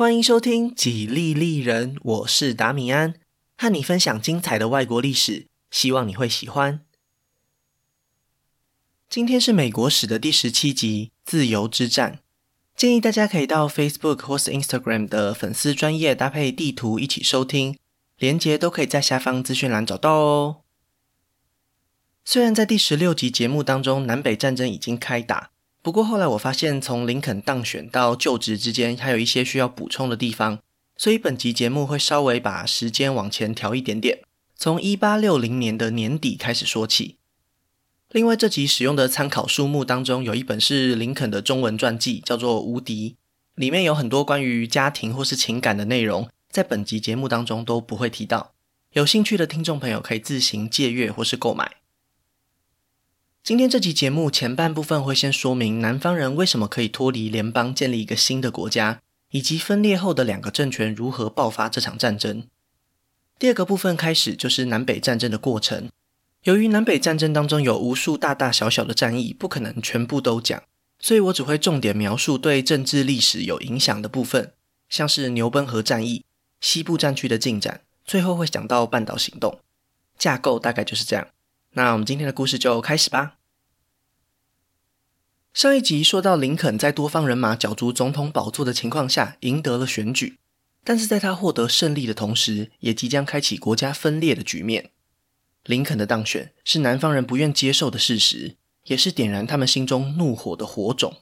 欢迎收听《几利利人》，我是达米安，和你分享精彩的外国历史，希望你会喜欢。今天是美国史的第十七集《自由之战》，建议大家可以到 Facebook 或是 Instagram 的粉丝专页搭配地图一起收听，连结都可以在下方资讯栏找到哦。虽然在第十六集节目当中，南北战争已经开打。不过后来我发现，从林肯当选到就职之间，还有一些需要补充的地方，所以本集节目会稍微把时间往前调一点点，从一八六零年的年底开始说起。另外，这集使用的参考书目当中，有一本是林肯的中文传记，叫做《无敌》，里面有很多关于家庭或是情感的内容，在本集节目当中都不会提到。有兴趣的听众朋友可以自行借阅或是购买。今天这集节目前半部分会先说明南方人为什么可以脱离联邦，建立一个新的国家，以及分裂后的两个政权如何爆发这场战争。第二个部分开始就是南北战争的过程。由于南北战争当中有无数大大小小的战役，不可能全部都讲，所以我只会重点描述对政治历史有影响的部分，像是牛奔河战役、西部战区的进展，最后会讲到半岛行动。架构大概就是这样。那我们今天的故事就开始吧。上一集说到，林肯在多方人马角逐总统宝座的情况下赢得了选举，但是在他获得胜利的同时，也即将开启国家分裂的局面。林肯的当选是南方人不愿接受的事实，也是点燃他们心中怒火的火种。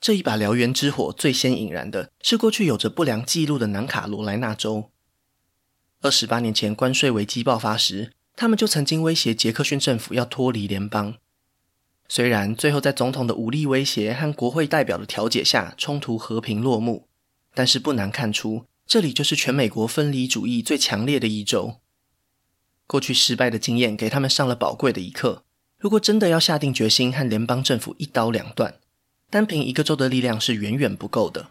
这一把燎原之火最先引燃的是过去有着不良记录的南卡罗来纳州。二十八年前关税危机爆发时，他们就曾经威胁杰克逊政府要脱离联邦，虽然最后在总统的武力威胁和国会代表的调解下，冲突和平落幕，但是不难看出，这里就是全美国分离主义最强烈的一州。过去失败的经验给他们上了宝贵的一课。如果真的要下定决心和联邦政府一刀两断，单凭一个州的力量是远远不够的。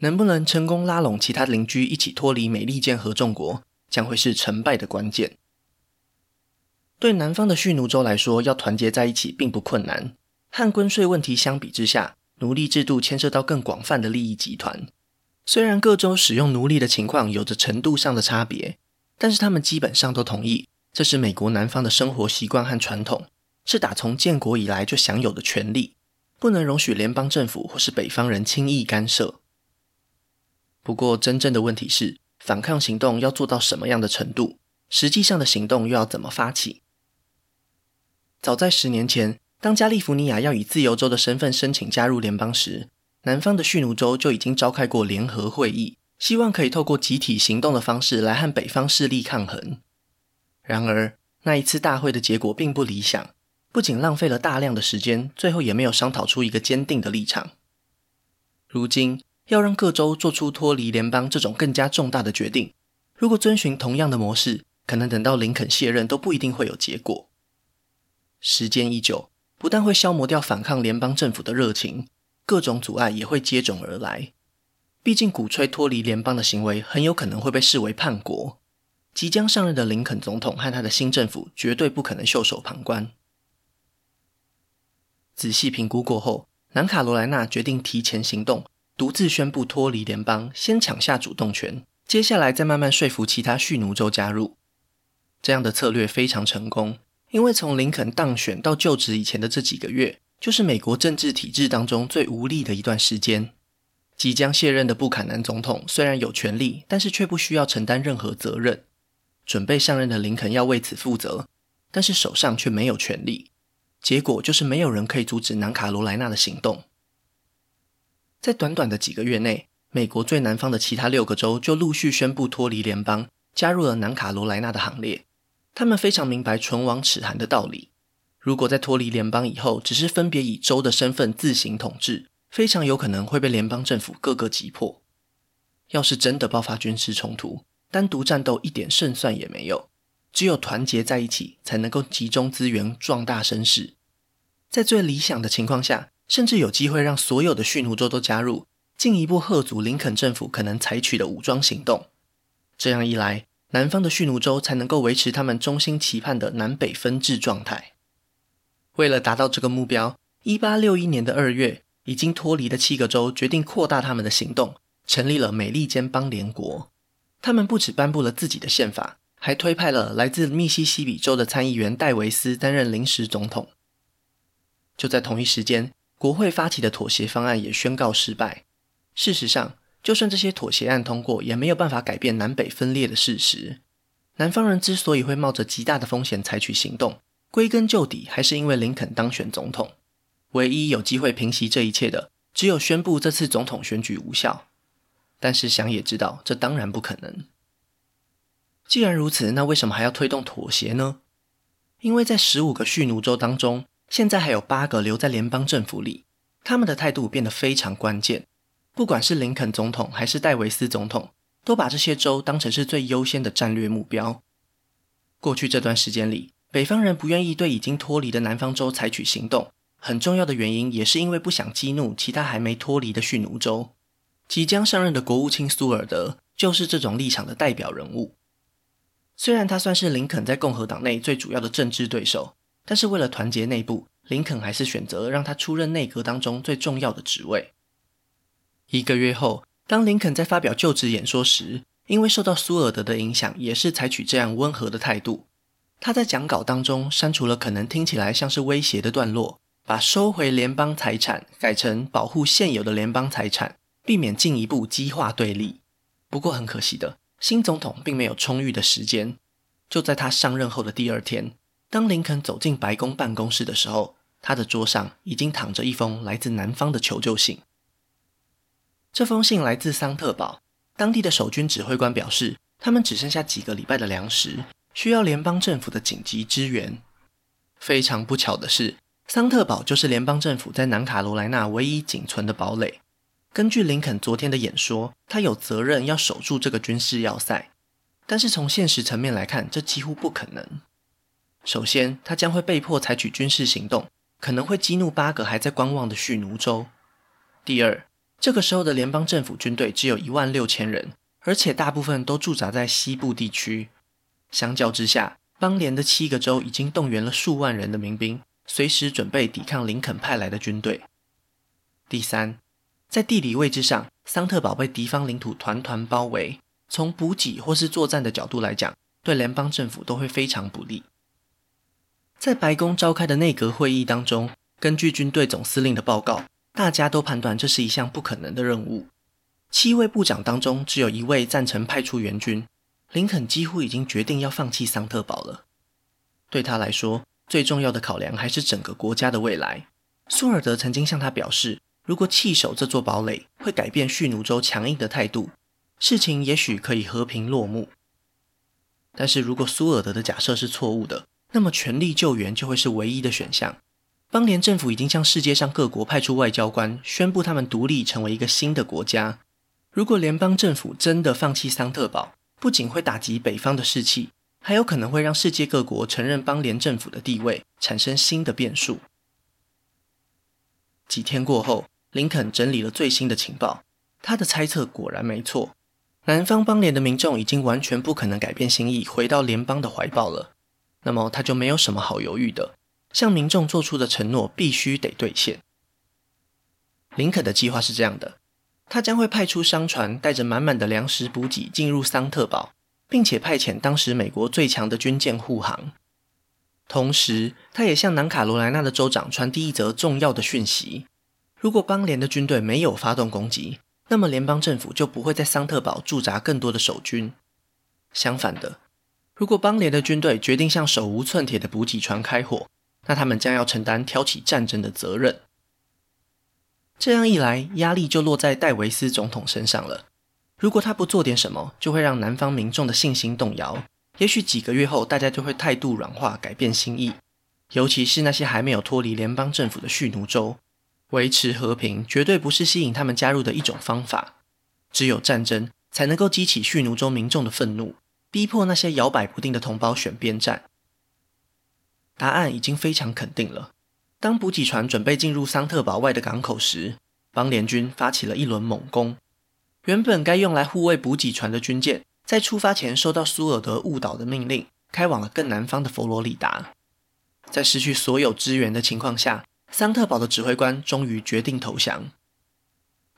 能不能成功拉拢其他邻居一起脱离美利坚合众国，将会是成败的关键。对南方的蓄奴州来说，要团结在一起并不困难。和关税问题相比之下，奴隶制度牵涉到更广泛的利益集团。虽然各州使用奴隶的情况有着程度上的差别，但是他们基本上都同意，这是美国南方的生活习惯和传统，是打从建国以来就享有的权利，不能容许联邦政府或是北方人轻易干涉。不过，真正的问题是，反抗行动要做到什么样的程度？实际上的行动又要怎么发起？早在十年前，当加利福尼亚要以自由州的身份申请加入联邦时，南方的蓄奴州就已经召开过联合会议，希望可以透过集体行动的方式来和北方势力抗衡。然而，那一次大会的结果并不理想，不仅浪费了大量的时间，最后也没有商讨出一个坚定的立场。如今，要让各州做出脱离联邦这种更加重大的决定，如果遵循同样的模式，可能等到林肯卸任都不一定会有结果。时间一久，不但会消磨掉反抗联邦政府的热情，各种阻碍也会接踵而来。毕竟，鼓吹脱离联邦的行为很有可能会被视为叛国。即将上任的林肯总统和他的新政府绝对不可能袖手旁观。仔细评估过后，南卡罗来纳决定提前行动，独自宣布脱离联邦，先抢下主动权，接下来再慢慢说服其他蓄奴州加入。这样的策略非常成功。因为从林肯当选到就职以前的这几个月，就是美国政治体制当中最无力的一段时间。即将卸任的布坎南总统虽然有权力，但是却不需要承担任何责任。准备上任的林肯要为此负责，但是手上却没有权力。结果就是没有人可以阻止南卡罗来纳的行动。在短短的几个月内，美国最南方的其他六个州就陆续宣布脱离联邦，加入了南卡罗来纳的行列。他们非常明白“唇亡齿寒”的道理。如果在脱离联邦以后，只是分别以州的身份自行统治，非常有可能会被联邦政府各个击破。要是真的爆发军事冲突，单独战斗一点胜算也没有。只有团结在一起，才能够集中资源，壮大声势。在最理想的情况下，甚至有机会让所有的蓄奴州都加入，进一步吓阻林肯政府可能采取的武装行动。这样一来，南方的蓄奴州才能够维持他们衷心期盼的南北分治状态。为了达到这个目标，一八六一年的二月，已经脱离的七个州决定扩大他们的行动，成立了美利坚邦联国。他们不只颁布了自己的宪法，还推派了来自密西西比州的参议员戴维斯担任临时总统。就在同一时间，国会发起的妥协方案也宣告失败。事实上，就算这些妥协案通过，也没有办法改变南北分裂的事实。南方人之所以会冒着极大的风险采取行动，归根究底还是因为林肯当选总统。唯一有机会平息这一切的，只有宣布这次总统选举无效。但是想也知道，这当然不可能。既然如此，那为什么还要推动妥协呢？因为在十五个蓄奴州当中，现在还有八个留在联邦政府里，他们的态度变得非常关键。不管是林肯总统还是戴维斯总统，都把这些州当成是最优先的战略目标。过去这段时间里，北方人不愿意对已经脱离的南方州采取行动，很重要的原因也是因为不想激怒其他还没脱离的蓄奴州。即将上任的国务卿苏尔德就是这种立场的代表人物。虽然他算是林肯在共和党内最主要的政治对手，但是为了团结内部，林肯还是选择让他出任内阁当中最重要的职位。一个月后，当林肯在发表就职演说时，因为受到苏尔德的影响，也是采取这样温和的态度。他在讲稿当中删除了可能听起来像是威胁的段落，把收回联邦财产改成保护现有的联邦财产，避免进一步激化对立。不过很可惜的，新总统并没有充裕的时间。就在他上任后的第二天，当林肯走进白宫办公室的时候，他的桌上已经躺着一封来自南方的求救信。这封信来自桑特堡，当地的守军指挥官表示，他们只剩下几个礼拜的粮食，需要联邦政府的紧急支援。非常不巧的是，桑特堡就是联邦政府在南卡罗来纳唯一仅存的堡垒。根据林肯昨天的演说，他有责任要守住这个军事要塞。但是从现实层面来看，这几乎不可能。首先，他将会被迫采取军事行动，可能会激怒八个还在观望的蓄奴州。第二，这个时候的联邦政府军队只有一万六千人，而且大部分都驻扎在西部地区。相较之下，邦联的七个州已经动员了数万人的民兵，随时准备抵抗林肯派来的军队。第三，在地理位置上，桑特堡被敌方领土团团包围，从补给或是作战的角度来讲，对联邦政府都会非常不利。在白宫召开的内阁会议当中，根据军队总司令的报告。大家都判断这是一项不可能的任务。七位部长当中，只有一位赞成派出援军。林肯几乎已经决定要放弃桑特堡了。对他来说，最重要的考量还是整个国家的未来。苏尔德曾经向他表示，如果弃守这座堡垒，会改变蓄奴州强硬的态度，事情也许可以和平落幕。但是如果苏尔德的假设是错误的，那么全力救援就会是唯一的选项。邦联政府已经向世界上各国派出外交官，宣布他们独立成为一个新的国家。如果联邦政府真的放弃桑特堡，不仅会打击北方的士气，还有可能会让世界各国承认邦联政府的地位，产生新的变数。几天过后，林肯整理了最新的情报，他的猜测果然没错。南方邦联的民众已经完全不可能改变心意，回到联邦的怀抱了。那么他就没有什么好犹豫的。向民众做出的承诺必须得兑现。林肯的计划是这样的：他将会派出商船，带着满满的粮食补给进入桑特堡，并且派遣当时美国最强的军舰护航。同时，他也向南卡罗来纳的州长传递一则重要的讯息：如果邦联的军队没有发动攻击，那么联邦政府就不会在桑特堡驻扎更多的守军。相反的，如果邦联的军队决定向手无寸铁的补给船开火，那他们将要承担挑起战争的责任。这样一来，压力就落在戴维斯总统身上了。如果他不做点什么，就会让南方民众的信心动摇。也许几个月后，大家就会态度软化，改变心意。尤其是那些还没有脱离联邦政府的蓄奴州，维持和平绝对不是吸引他们加入的一种方法。只有战争才能够激起蓄奴州民众的愤怒，逼迫那些摇摆不定的同胞选边站。答案已经非常肯定了。当补给船准备进入桑特堡外的港口时，邦联军发起了一轮猛攻。原本该用来护卫补给船的军舰，在出发前收到苏尔德误导的命令，开往了更南方的佛罗里达。在失去所有支援的情况下，桑特堡的指挥官终于决定投降。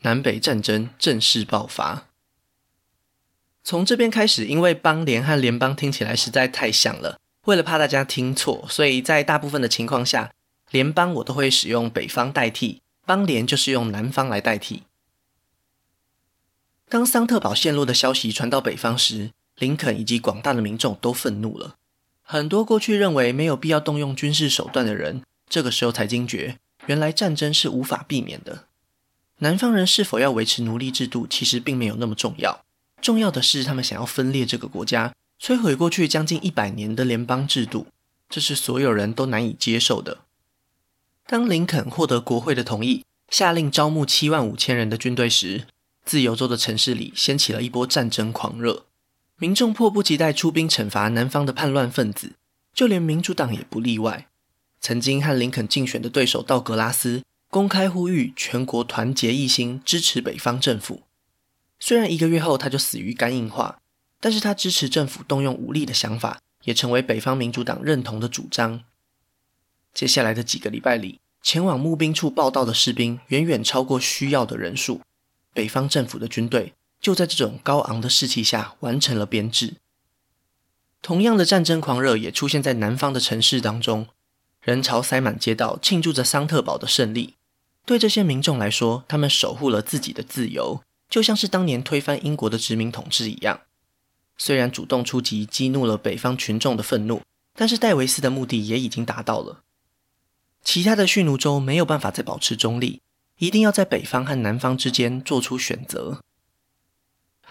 南北战争正式爆发。从这边开始，因为邦联和联邦听起来实在太像了，为了怕大家听错，所以在大部分的情况下，联邦我都会使用北方代替，邦联就是用南方来代替。当桑特堡陷落的消息传到北方时，林肯以及广大的民众都愤怒了。很多过去认为没有必要动用军事手段的人，这个时候才惊觉，原来战争是无法避免的。南方人是否要维持奴隶制度，其实并没有那么重要。重要的是，他们想要分裂这个国家，摧毁过去将近一百年的联邦制度，这是所有人都难以接受的。当林肯获得国会的同意，下令招募七万五千人的军队时，自由州的城市里掀起了一波战争狂热，民众迫不及待出兵惩罚南方的叛乱分子，就连民主党也不例外。曾经和林肯竞选的对手道格拉斯公开呼吁全国团结一心，支持北方政府。虽然一个月后他就死于肝硬化，但是他支持政府动用武力的想法，也成为北方民主党认同的主张。接下来的几个礼拜里，前往募兵处报到的士兵远远超过需要的人数。北方政府的军队就在这种高昂的士气下完成了编制。同样的战争狂热也出现在南方的城市当中，人潮塞满街道，庆祝着桑特堡的胜利。对这些民众来说，他们守护了自己的自由，就像是当年推翻英国的殖民统治一样。虽然主动出击激怒了北方群众的愤怒，但是戴维斯的目的也已经达到了。其他的蓄奴州没有办法再保持中立。一定要在北方和南方之间做出选择。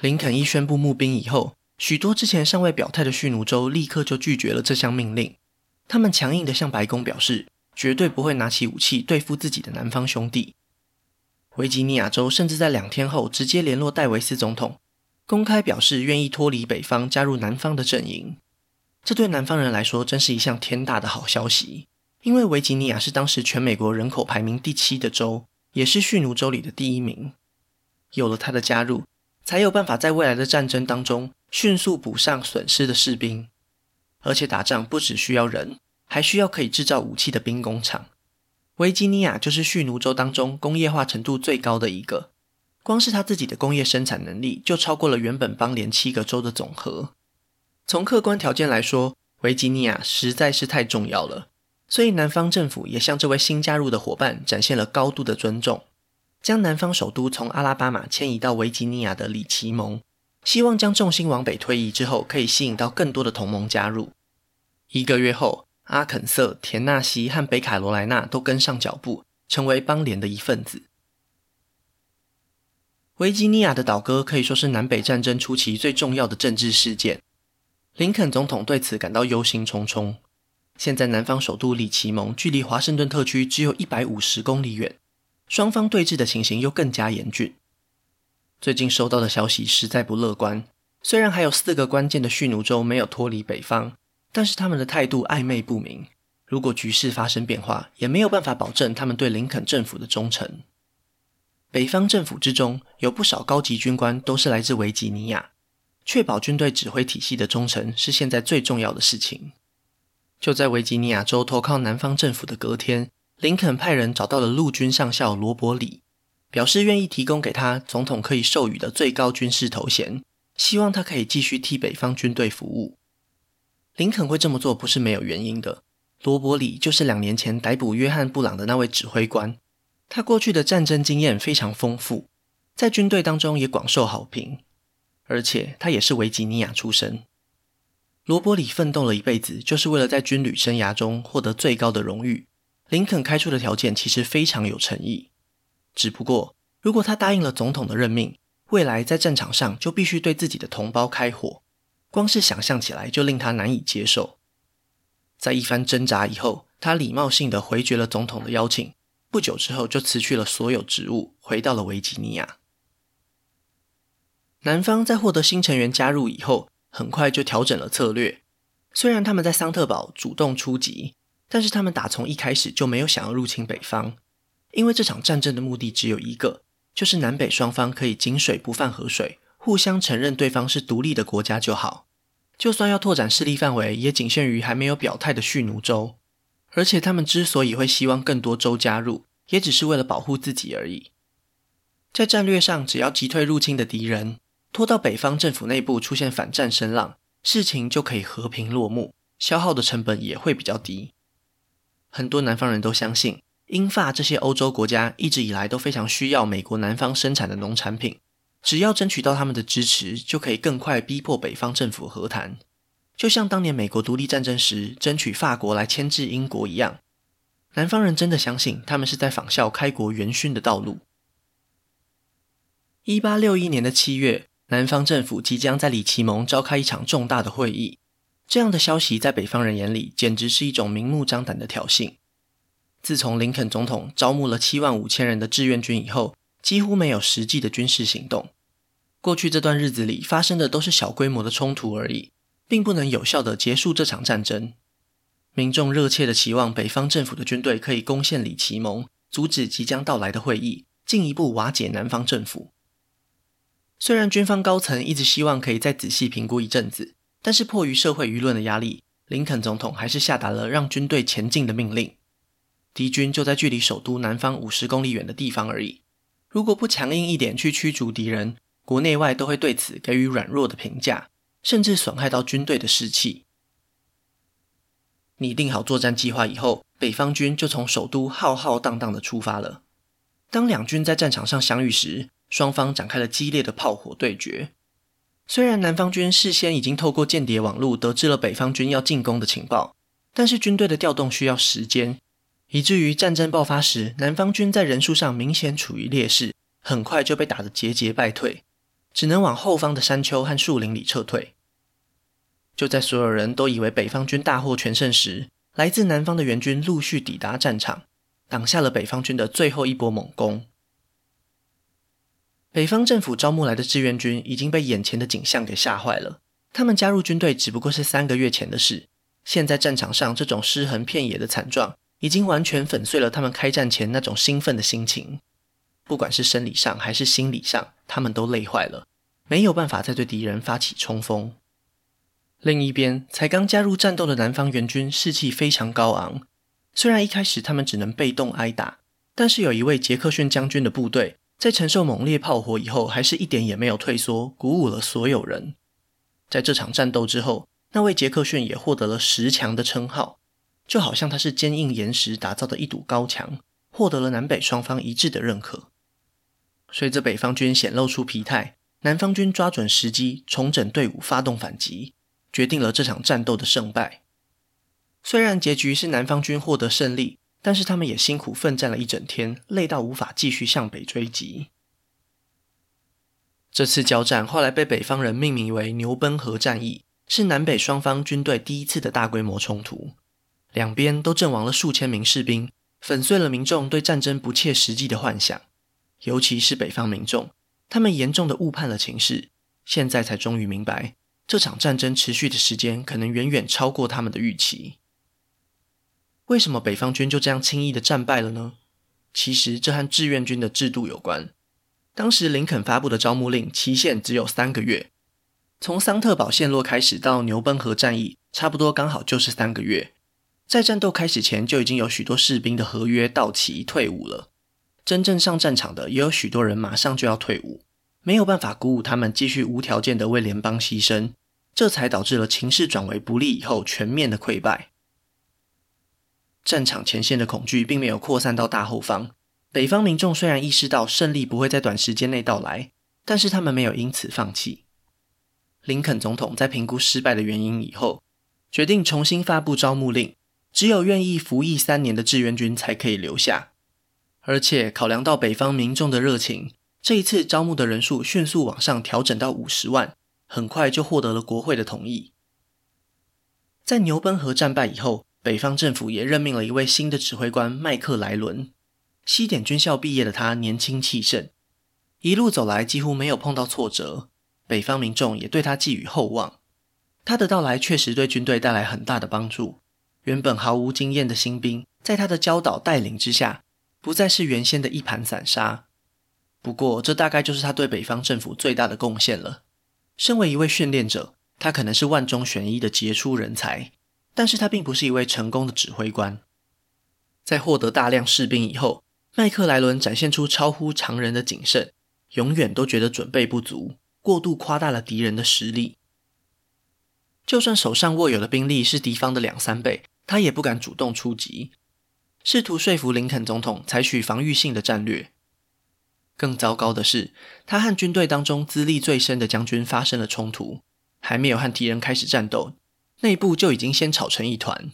林肯一宣布募兵以后，许多之前尚未表态的蓄奴州立刻就拒绝了这项命令。他们强硬地向白宫表示，绝对不会拿起武器对付自己的南方兄弟。维吉尼亚州甚至在两天后直接联络戴维斯总统，公开表示愿意脱离北方，加入南方的阵营。这对南方人来说真是一项天大的好消息，因为维吉尼亚是当时全美国人口排名第七的州。也是蓄奴州里的第一名。有了他的加入，才有办法在未来的战争当中迅速补上损失的士兵。而且打仗不只需要人，还需要可以制造武器的兵工厂。维吉尼亚就是蓄奴州当中工业化程度最高的一个，光是他自己的工业生产能力就超过了原本邦联七个州的总和。从客观条件来说，维吉尼亚实在是太重要了。所以，南方政府也向这位新加入的伙伴展现了高度的尊重，将南方首都从阿拉巴马迁移到维吉尼亚的里奇蒙，希望将重心往北推移之后，可以吸引到更多的同盟加入。一个月后，阿肯色、田纳西和北卡罗来纳都跟上脚步，成为邦联的一份子。维吉尼亚的倒戈可以说是南北战争初期最重要的政治事件，林肯总统对此感到忧心忡忡。现在南方首都里奇蒙距离华盛顿特区只有一百五十公里远，双方对峙的情形又更加严峻。最近收到的消息实在不乐观，虽然还有四个关键的蓄奴州没有脱离北方，但是他们的态度暧昧不明。如果局势发生变化，也没有办法保证他们对林肯政府的忠诚。北方政府之中有不少高级军官都是来自维吉尼亚，确保军队指挥体系的忠诚是现在最重要的事情。就在维吉尼亚州投靠南方政府的隔天，林肯派人找到了陆军上校罗伯里，表示愿意提供给他总统可以授予的最高军事头衔，希望他可以继续替北方军队服务。林肯会这么做不是没有原因的，罗伯里就是两年前逮捕约翰布朗的那位指挥官，他过去的战争经验非常丰富，在军队当中也广受好评，而且他也是维吉尼亚出身。罗伯里奋斗了一辈子，就是为了在军旅生涯中获得最高的荣誉。林肯开出的条件其实非常有诚意，只不过如果他答应了总统的任命，未来在战场上就必须对自己的同胞开火，光是想象起来就令他难以接受。在一番挣扎以后，他礼貌性的回绝了总统的邀请，不久之后就辞去了所有职务，回到了维吉尼亚。南方在获得新成员加入以后，很快就调整了策略。虽然他们在桑特堡主动出击，但是他们打从一开始就没有想要入侵北方，因为这场战争的目的只有一个，就是南北双方可以井水不犯河水，互相承认对方是独立的国家就好。就算要拓展势力范围，也仅限于还没有表态的蓄奴州。而且他们之所以会希望更多州加入，也只是为了保护自己而已。在战略上，只要击退入侵的敌人，拖到北方政府内部出现反战声浪，事情就可以和平落幕，消耗的成本也会比较低。很多南方人都相信，英法这些欧洲国家一直以来都非常需要美国南方生产的农产品，只要争取到他们的支持，就可以更快逼迫北方政府和谈。就像当年美国独立战争时争取法国来牵制英国一样，南方人真的相信他们是在仿效开国元勋的道路。一八六一年的七月，南方政府即将在里奇蒙召开一场重大的会议。这样的消息在北方人眼里简直是一种明目张胆的挑衅。自从林肯总统招募了七万五千人的志愿军以后，几乎没有实际的军事行动。过去这段日子里发生的都是小规模的冲突而已，并不能有效地结束这场战争。民众热切地期望北方政府的军队可以攻陷里奇蒙，阻止即将到来的会议，进一步瓦解南方政府。虽然军方高层一直希望可以再仔细评估一阵子，但是迫于社会舆论的压力，林肯总统还是下达了让军队前进的命令。敌军就在距离首都南方五十公里远的地方而已，如果不强硬一点去驱逐敌人，国内外都会对此给予软弱的评价，甚至损害到军队的士气。拟定好作战计划以后，北方军就从首都浩浩荡荡地出发了。当两军在战场上相遇时，双方展开了激烈的炮火对决。虽然南方军事先已经透过间谍网络得知了北方军要进攻的情报，但是军队的调动需要时间，以至于战争爆发时，南方军在人数上明显处于劣势，很快就被打得节节败退，只能往后方的山丘和树林里撤退。就在所有人都以为北方军大获全胜时，来自南方的援军陆续抵达战场，挡下了北方军的最后一波猛攻。北方政府招募来的志愿军已经被眼前的景象给吓坏了。他们加入军队只不过是三个月前的事，现在战场上这种尸横遍野的惨状，已经完全粉碎了他们开战前那种兴奋的心情。不管是生理上还是心理上，他们都累坏了，没有办法再对敌人发起冲锋。另一边，才刚加入战斗的南方援军士气非常高昂，虽然一开始他们只能被动挨打，但是有一位杰克逊将军的部队。在承受猛烈炮火以后，还是一点也没有退缩，鼓舞了所有人。在这场战斗之后，那位杰克逊也获得了石墙的称号，就好像他是坚硬岩石打造的一堵高墙，获得了南北双方一致的认可。随着北方军显露出疲态，南方军抓准时机重整队伍，发动反击，决定了这场战斗的胜败。虽然结局是南方军获得胜利。但是他们也辛苦奋战了一整天，累到无法继续向北追击。这次交战后来被北方人命名为牛奔河战役，是南北双方军队第一次的大规模冲突。两边都阵亡了数千名士兵，粉碎了民众对战争不切实际的幻想。尤其是北方民众，他们严重的误判了情势，现在才终于明白，这场战争持续的时间可能远远超过他们的预期。为什么北方军就这样轻易的战败了呢？其实这和志愿军的制度有关。当时林肯发布的招募令期限只有三个月，从桑特堡陷落开始到牛奔河战役，差不多刚好就是三个月。在战斗开始前就已经有许多士兵的合约到期退伍了，真正上战场的也有许多人马上就要退伍，没有办法鼓舞他们继续无条件的为联邦牺牲，这才导致了情势转为不利以后全面的溃败。战场前线的恐惧并没有扩散到大后方。北方民众虽然意识到胜利不会在短时间内到来，但是他们没有因此放弃。林肯总统在评估失败的原因以后，决定重新发布招募令，只有愿意服役三年的志愿军才可以留下。而且考量到北方民众的热情，这一次招募的人数迅速往上调整到五十万，很快就获得了国会的同意。在牛奔河战败以后，北方政府也任命了一位新的指挥官麦克莱伦。西点军校毕业的他年轻气盛，一路走来几乎没有碰到挫折，北方民众也对他寄予厚望。他的到来确实对军队带来很大的帮助。原本毫无经验的新兵，在他的教导带领之下，不再是原先的一盘散沙。不过，这大概就是他对北方政府最大的贡献了。身为一位训练者，他可能是万中选一的杰出人才。但是他并不是一位成功的指挥官。在获得大量士兵以后，麦克莱伦展现出超乎常人的谨慎，永远都觉得准备不足，过度夸大了敌人的实力。就算手上握有的兵力是敌方的两三倍，他也不敢主动出击，试图说服林肯总统采取防御性的战略。更糟糕的是，他和军队当中资历最深的将军发生了冲突，还没有和敌人开始战斗，内部就已经先吵成一团。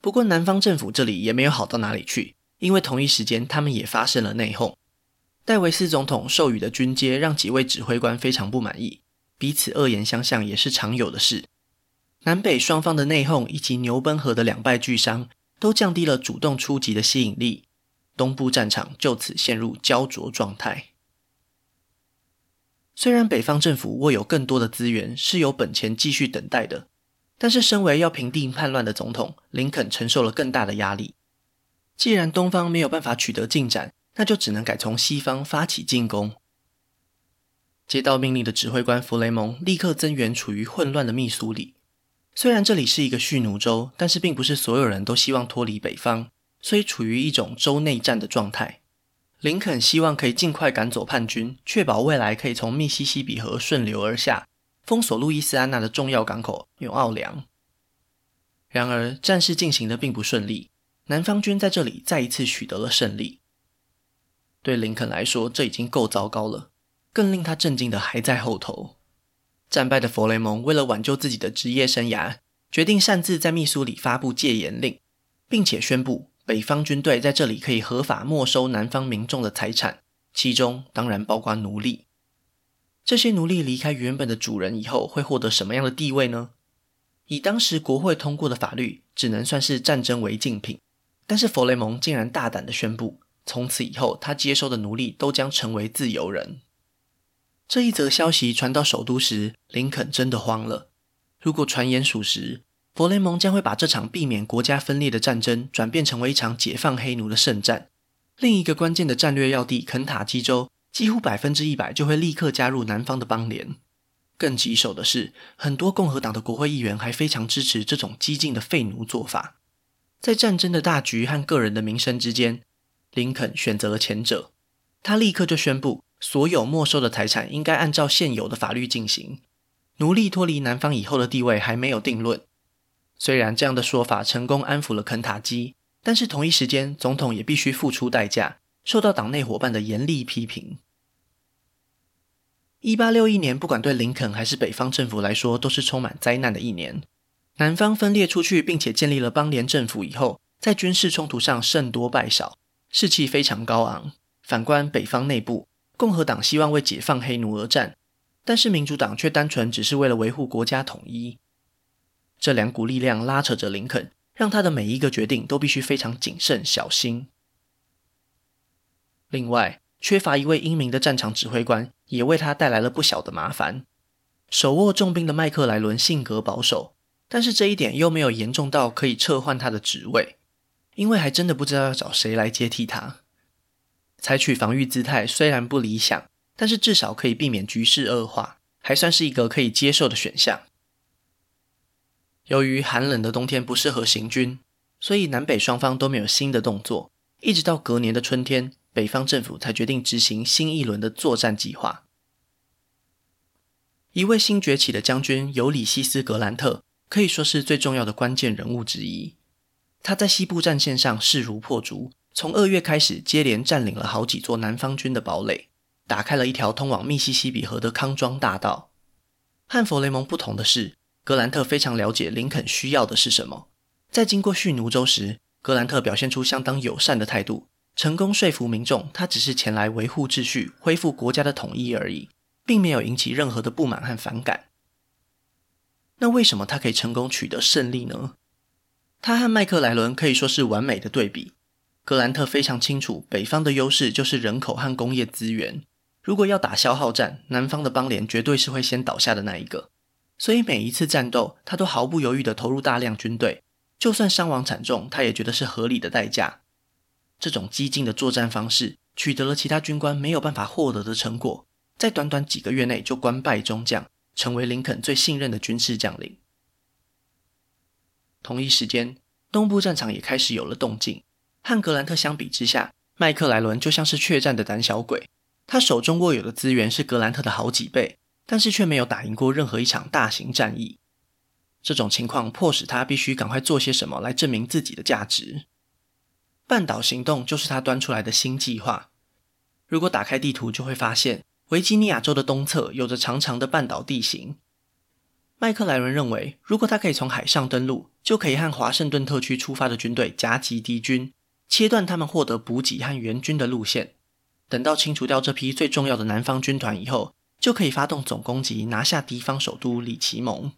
不过，南方政府这里也没有好到哪里去，因为同一时间他们也发生了内讧。戴维斯总统授予的军阶让几位指挥官非常不满意，彼此恶言相向也是常有的事。南北双方的内讧以及牛奔河的两败俱伤，都降低了主动出击的吸引力。东部战场就此陷入焦灼状态。虽然北方政府握有更多的资源，是有本钱继续等待的，但是身为要平定叛乱的总统，林肯承受了更大的压力。既然东方没有办法取得进展，那就只能改从西方发起进攻。接到命令的指挥官弗雷蒙立刻增援处于混乱的密苏里。虽然这里是一个蓄奴州，但是并不是所有人都希望脱离北方。所以处于一种州内战的状态，林肯希望可以尽快赶走叛军，确保未来可以从密西西比河顺流而下，封锁路易斯安那的重要港口纽奥良。然而，战事进行的并不顺利，南方军在这里再一次取得了胜利。对林肯来说，这已经够糟糕了，更令他震惊的还在后头。战败的弗雷蒙为了挽救自己的职业生涯，决定擅自在密苏里发布戒严令，并且宣布。北方军队在这里可以合法没收南方民众的财产，其中当然包括奴隶。这些奴隶离开原本的主人以后，会获得什么样的地位呢？以当时国会通过的法律，只能算是战争违禁品。但是弗雷蒙竟然大胆地宣布，从此以后，他接收的奴隶都将成为自由人。这一则消息传到首都时，林肯真的慌了。如果传言属实，佛雷蒙将会把这场避免国家分裂的战争转变成为一场解放黑奴的圣战。另一个关键的战略要地肯塔基州，几乎百分之一百就会立刻加入南方的邦联。更棘手的是，很多共和党的国会议员还非常支持这种激进的废奴做法。在战争的大局和个人的名声之间，林肯选择了前者。他立刻就宣布，所有没收的财产应该按照现有的法律进行。奴隶脱离南方以后的地位还没有定论。虽然这样的说法成功安抚了肯塔基，但是同一时间，总统也必须付出代价，受到党内伙伴的严厉批评。一八六一年，不管对林肯还是北方政府来说，都是充满灾难的一年。南方分裂出去，并且建立了邦联政府以后，在军事冲突上胜多败少，士气非常高昂。反观北方内部，共和党希望为解放黑奴而战，但是民主党却单纯只是为了维护国家统一。这两股力量拉扯着林肯，让他的每一个决定都必须非常谨慎小心。另外，缺乏一位英明的战场指挥官，也为他带来了不小的麻烦。手握重兵的麦克莱伦性格保守，但是这一点又没有严重到可以撤换他的职位，因为还真的不知道要找谁来接替他。采取防御姿态虽然不理想，但是至少可以避免局势恶化，还算是一个可以接受的选项。由于寒冷的冬天不适合行军，所以南北双方都没有新的动作。一直到隔年的春天，北方政府才决定执行新一轮的作战计划。一位新崛起的将军尤里西斯·格兰特可以说是最重要的关键人物之一。他在西部战线上势如破竹，从二月开始接连占领了好几座南方军的堡垒，打开了一条通往密西西比河的康庄大道。和弗雷蒙不同的是，格兰特非常了解林肯需要的是什么，在经过蓄奴州时，格兰特表现出相当友善的态度，成功说服民众他只是前来维护秩序、恢复国家的统一而已，并没有引起任何的不满和反感。那为什么他可以成功取得胜利呢？他和麦克莱伦可以说是完美的对比。格兰特非常清楚，北方的优势就是人口和工业资源，如果要打消耗战，南方的邦联绝对是会先倒下的那一个。所以每一次战斗，他都毫不犹豫地投入大量军队，就算伤亡惨重，他也觉得是合理的代价。这种激进的作战方式，取得了其他军官没有办法获得的成果，在短短几个月内就官拜中将，成为林肯最信任的军事将领。同一时间，东部战场也开始有了动静。和格兰特相比之下，麦克莱伦就像是怯战的胆小鬼。他手中握有的资源是格兰特的好几倍，但是却没有打赢过任何一场大型战役。这种情况迫使他必须赶快做些什么来证明自己的价值。半岛行动就是他端出来的新计划。如果打开地图，就会发现维吉尼亚州的东侧有着长长的半岛地形。麦克莱伦认为，如果他可以从海上登陆，就可以和华盛顿特区出发的军队夹击敌军，切断他们获得补给和援军的路线。等到清除掉这批最重要的南方军团以后，就可以发动总攻击，拿下敌方首都里奇蒙。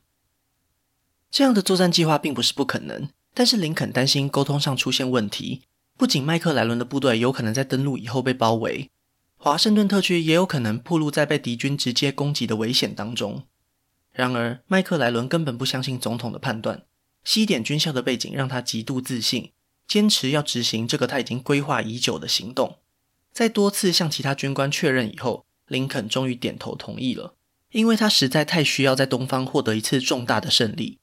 这样的作战计划并不是不可能，但是林肯担心沟通上出现问题。不仅麦克莱伦的部队有可能在登陆以后被包围，华盛顿特区也有可能暴露在被敌军直接攻击的危险当中。然而，麦克莱伦根本不相信总统的判断。西点军校的背景让他极度自信，坚持要执行这个他已经规划已久的行动。在多次向其他军官确认以后，林肯终于点头同意了，因为他实在太需要在东方获得一次重大的胜利。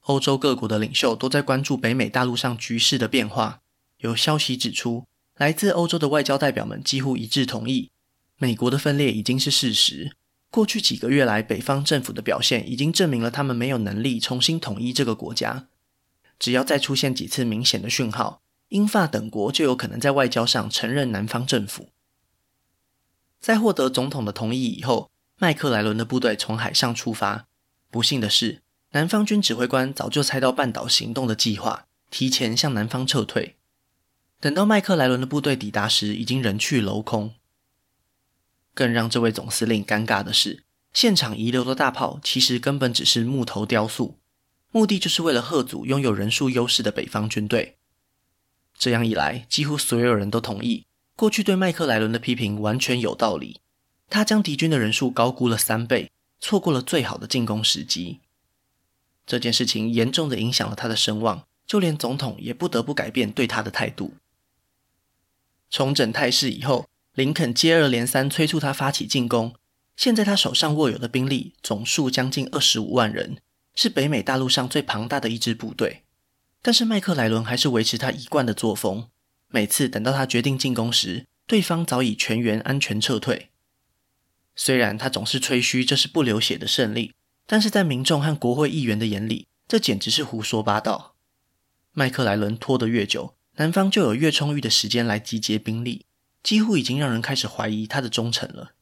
欧洲各国的领袖都在关注北美大陆上局势的变化。有消息指出，来自欧洲的外交代表们几乎一致同意，美国的分裂已经是事实。过去几个月来，北方政府的表现已经证明了他们没有能力重新统一这个国家。只要再出现几次明显的讯号，英法等国就有可能在外交上承认南方政府。在获得总统的同意以后，麦克莱伦的部队从海上出发。不幸的是，南方军指挥官早就猜到半岛行动的计划，提前向南方撤退。等到麦克莱伦的部队抵达时，已经人去楼空。更让这位总司令尴尬的是，现场遗留的大炮其实根本只是木头雕塑，目的就是为了吓阻拥有人数优势的北方军队。这样一来，几乎所有人都同意，过去对麦克莱伦的批评完全有道理。他将敌军的人数高估了三倍，错过了最好的进攻时机。这件事情严重的影响了他的声望，就连总统也不得不改变对他的态度。重整态势以后，林肯接二连三催促他发起进攻。现在他手上握有的兵力总数将近二十五万人，是北美大陆上最庞大的一支部队。但是麦克莱伦还是维持他一贯的作风，每次等到他决定进攻时，对方早已全员安全撤退。虽然他总是吹嘘这是不流血的胜利。但是在民众和国会议员的眼里，这简直是胡说八道。麦克莱伦拖得越久，南方就有越充裕的时间来集结兵力，几乎已经让人开始怀疑他的忠诚了。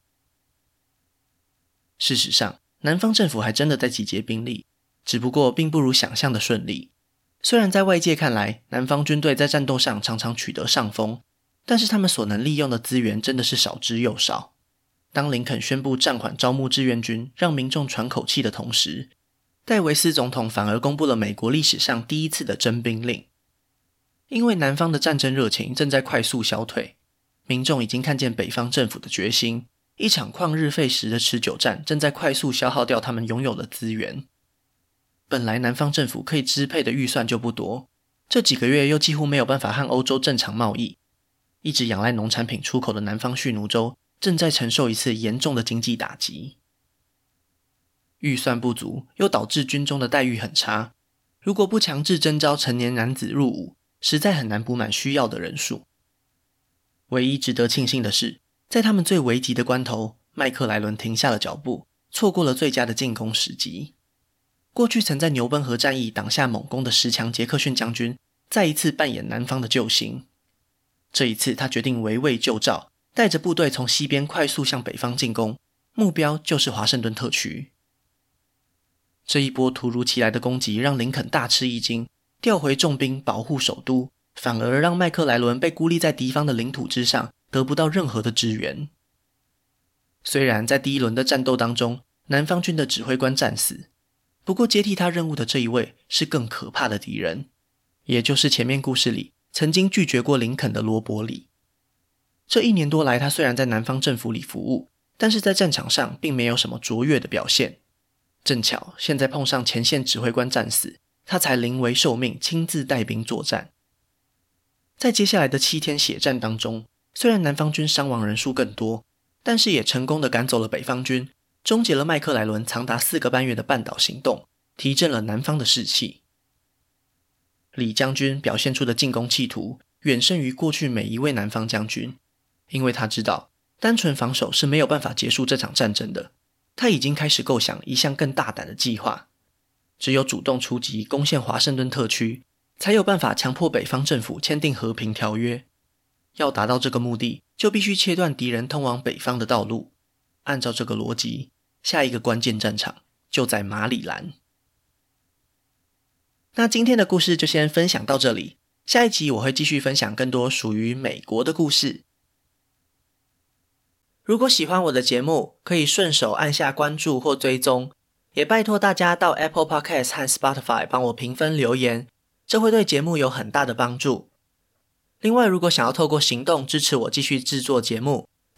事实上，南方政府还真的在集结兵力，只不过并不如想象的顺利。虽然在外界看来，南方军队在战斗上常常取得上风，但是他们所能利用的资源真的是少之又少。当林肯宣布暂缓招募志愿军，让民众喘口气的同时，戴维斯总统反而公布了美国历史上第一次的征兵令。因为南方的战争热情正在快速消退，民众已经看见北方政府的决心，一场旷日费时的持久战正在快速消耗掉他们拥有的资源。本来南方政府可以支配的预算就不多，这几个月又几乎没有办法和欧洲正常贸易，一直仰赖农产品出口的南方蓄奴州。正在承受一次严重的经济打击，预算不足又导致军中的待遇很差。如果不强制征召成年男子入伍，实在很难补满需要的人数。唯一值得庆幸的是，在他们最危急的关头，麦克莱伦停下了脚步，错过了最佳的进攻时机。过去曾在牛奔河战役挡下猛攻的十强杰克逊将军，再一次扮演南方的救星。这一次，他决定围魏救赵。带着部队从西边快速向北方进攻，目标就是华盛顿特区。这一波突如其来的攻击让林肯大吃一惊，调回重兵保护首都，反而让麦克莱伦被孤立在敌方的领土之上，得不到任何的支援。虽然在第一轮的战斗当中，南方军的指挥官战死，不过接替他任务的这一位是更可怕的敌人，也就是前面故事里曾经拒绝过林肯的罗伯里。这一年多来，他虽然在南方政府里服务，但是在战场上并没有什么卓越的表现。正巧现在碰上前线指挥官战死，他才临危受命，亲自带兵作战。在接下来的七天血战当中，虽然南方军伤亡人数更多，但是也成功的赶走了北方军，终结了麦克莱伦长达四个半月的半岛行动，提振了南方的士气。李将军表现出的进攻企图，远胜于过去每一位南方将军。因为他知道，单纯防守是没有办法结束这场战争的。他已经开始构想一项更大胆的计划，只有主动出击，攻陷华盛顿特区，才有办法强迫北方政府签订和平条约。要达到这个目的，就必须切断敌人通往北方的道路。按照这个逻辑，下一个关键战场就在马里兰。那今天的故事就先分享到这里，下一集我会继续分享更多属于美国的故事。如果喜欢我的节目，可以顺手按下关注或追踪，也拜托大家到 Apple Podcast 和 Spotify 帮我评分留言，这会对节目有很大的帮助。另外，如果想要透过行动支持我继续制作节目，